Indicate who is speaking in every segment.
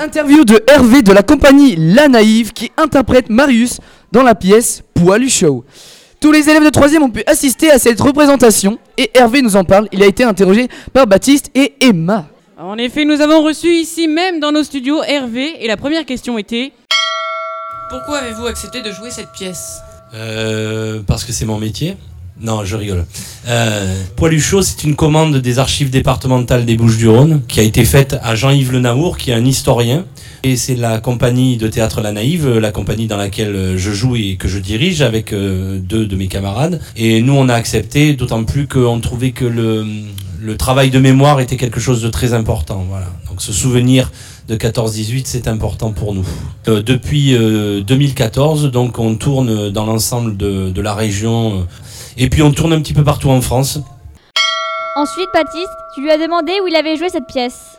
Speaker 1: Interview de Hervé de la compagnie La Naïve qui interprète Marius dans la pièce Poilu Show. Tous les élèves de 3 ont pu assister à cette représentation et Hervé nous en parle. Il a été interrogé par Baptiste et Emma.
Speaker 2: En effet, nous avons reçu ici même dans nos studios Hervé et la première question était Pourquoi avez-vous accepté de jouer cette pièce?
Speaker 3: Euh, parce que c'est mon métier. Non, je rigole. Euh, Poilu chaud, c'est une commande des archives départementales des Bouches-du-Rhône qui a été faite à Jean-Yves Le Naour, qui est un historien. Et c'est la compagnie de théâtre La Naïve, la compagnie dans laquelle je joue et que je dirige avec euh, deux de mes camarades. Et nous, on a accepté, d'autant plus qu'on trouvait que le, le travail de mémoire était quelque chose de très important. Voilà. Donc ce souvenir de 14-18, c'est important pour nous. Euh, depuis euh, 2014, donc on tourne dans l'ensemble de, de la région. euh, et puis on tourne un petit peu partout en France.
Speaker 4: Ensuite, Baptiste, tu lui as demandé où il avait joué cette pièce.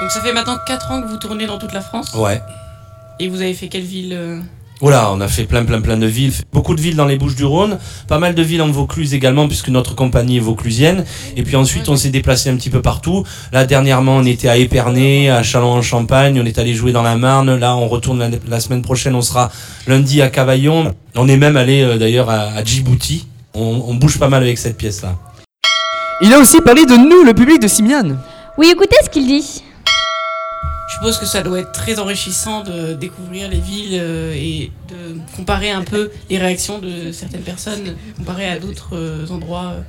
Speaker 2: Donc ça fait maintenant 4 ans que vous tournez dans toute la France
Speaker 3: Ouais.
Speaker 2: et vous avez fait quelle ville euh
Speaker 3: Voilà, on a fait plein, plein, plein de villes. Beaucoup de villes dans les Bouches-du-Rhône, pas mal de villes en Vaucluse également, puisque notre compagnie est vauclusienne. Et puis ensuite, on s'est déplacé un petit peu partout. Là, dernièrement, on était à Épernay, à Châlons-en-Champagne, on est allé jouer dans la Marne. Là, on retourne la, la semaine prochaine, on sera lundi à Cavaillon. On est même allé euh, d'ailleurs à, à Djibouti. On, on bouge pas mal avec cette pièce-là.
Speaker 1: Il a aussi parlé de nous, le public de Simian.
Speaker 4: Oui, écoutez ce qu'il dit.
Speaker 2: Je suppose que ça doit être très enrichissant de découvrir les villes euh, et de comparer un peu les réactions de certaines personnes comparées à d'autres euh, endroits euh,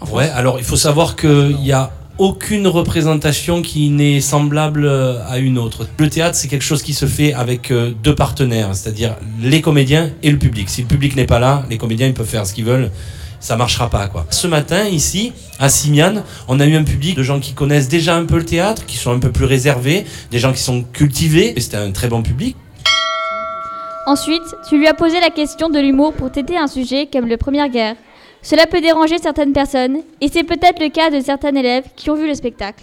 Speaker 2: en France.
Speaker 3: Ouais, alors il faut savoir qu'il n'y a aucune représentation qui n'est semblable euh, à une autre. Le théâtre, c'est quelque chose qui se fait avec euh, deux partenaires, c'est-à-dire les comédiens et le public. Si le public n'est pas là, les comédiens ils peuvent faire ce qu'ils veulent. Ça marchera pas. Ce matin ici à Simiane, on a eu un public de gens qui connaissent déjà un peu le théâtre, qui sont un peu plus réservés, des gens qui sont cultivés. Et c'était un très bon public.
Speaker 4: Ensuite, tu lui as posé la question de l'humour pour traiter un sujet comme le Première Guerre. Cela peut déranger certaines personnes, et c'est peut-être le cas de certains élèves qui ont vu le spectacle.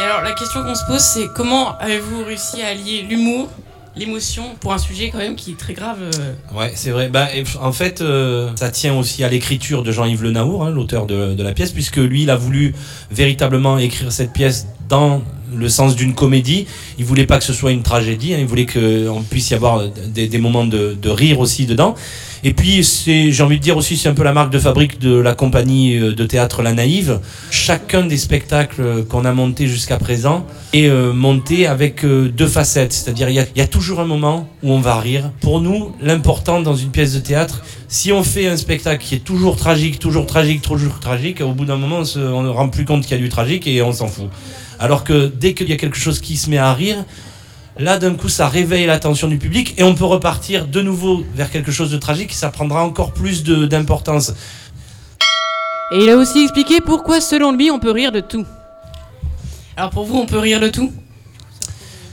Speaker 2: Et alors la question qu'on se pose c'est comment avez-vous réussi à allier l'humour, l'émotion pour un sujet quand même qui est très grave euh,
Speaker 3: Ouais, c'est vrai. Bah, en fait, euh, ça tient aussi à l'écriture de Jean-Yves Le Naour, hein, l'auteur de, de la pièce, puisque lui, il a voulu véritablement écrire cette pièce dans le sens d'une comédie. Il voulait pas que ce soit une tragédie. hein, il voulait qu'on puisse y avoir des, moments de, rire aussi dedans. Et puis, c'est, j'ai envie de dire aussi, c'est un peu la marque de fabrique de la compagnie euh, de théâtre La Naïve. Chacun des spectacles qu'on a montés jusqu'à présent est euh, monté avec euh, deux facettes. C'est-à-dire, il y a toujours un moment où on va rire. Pour nous, l'important dans une pièce de théâtre, si on fait un spectacle qui est toujours tragique, toujours tragique, toujours tragique, au bout d'un moment, on se- on ne rend plus compte qu'il y a du tragique et on s'en fout. Alors que dès qu'il y a quelque chose qui se met à rire, Là, d'un coup, ça réveille l'attention du public et on peut repartir de nouveau vers quelque chose de tragique. Ça prendra encore plus de- d'importance.
Speaker 2: Et il a aussi expliqué pourquoi selon lui on peut rire de tout. Alors pour vous on peut rire de tout?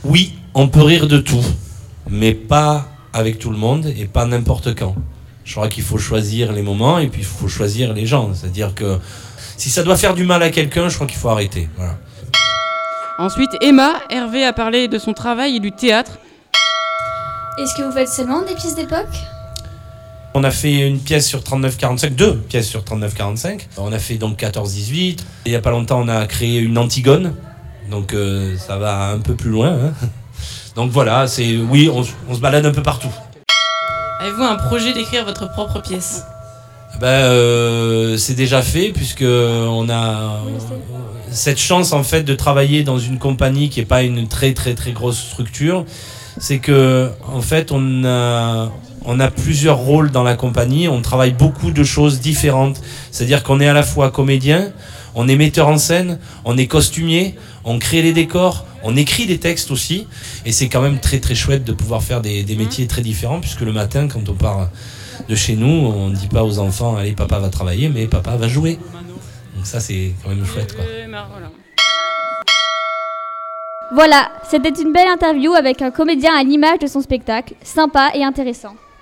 Speaker 3: Oui, on peut rire de tout, mais pas avec tout le monde et pas n'importe quand. Je crois qu'il faut choisir les moments et puis il faut choisir les gens. C'est-à-dire que si ça doit faire du mal à quelqu'un, je crois qu'il faut arrêter. Voilà.
Speaker 2: Ensuite Emma, Hervé a parlé de son travail et du théâtre.
Speaker 5: Est-ce que vous faites seulement des pièces d'époque?
Speaker 3: On a fait une pièce sur 39-45, deux pièces sur 39-45. On a fait donc 14-18. Il n'y a pas longtemps, on a créé une Antigone. Donc euh, ça va un peu plus loin. hein. Donc voilà, c'est oui, on se balade un peu partout.
Speaker 2: Avez-vous un projet d'écrire votre propre pièce?
Speaker 3: Ben, euh, c'est déjà fait puisque on a cette chance en fait de travailler dans une compagnie qui est pas une très très très grosse structure. C'est que en fait on a on a plusieurs rôles dans la compagnie. On travaille beaucoup de choses différentes. C'est-à-dire qu'on est à la fois comédien, on est metteur en scène, on est costumier, on crée les décors, on écrit des textes aussi. Et c'est quand même très très chouette de pouvoir faire des, des métiers très différents puisque le matin quand on part de chez nous, on ne dit pas aux enfants allez papa va travailler, mais papa va jouer. Donc ça c'est quand même chouette quoi.
Speaker 4: Voilà, c'était une belle interview avec un comédien à l'image de son spectacle, sympa et intéressant.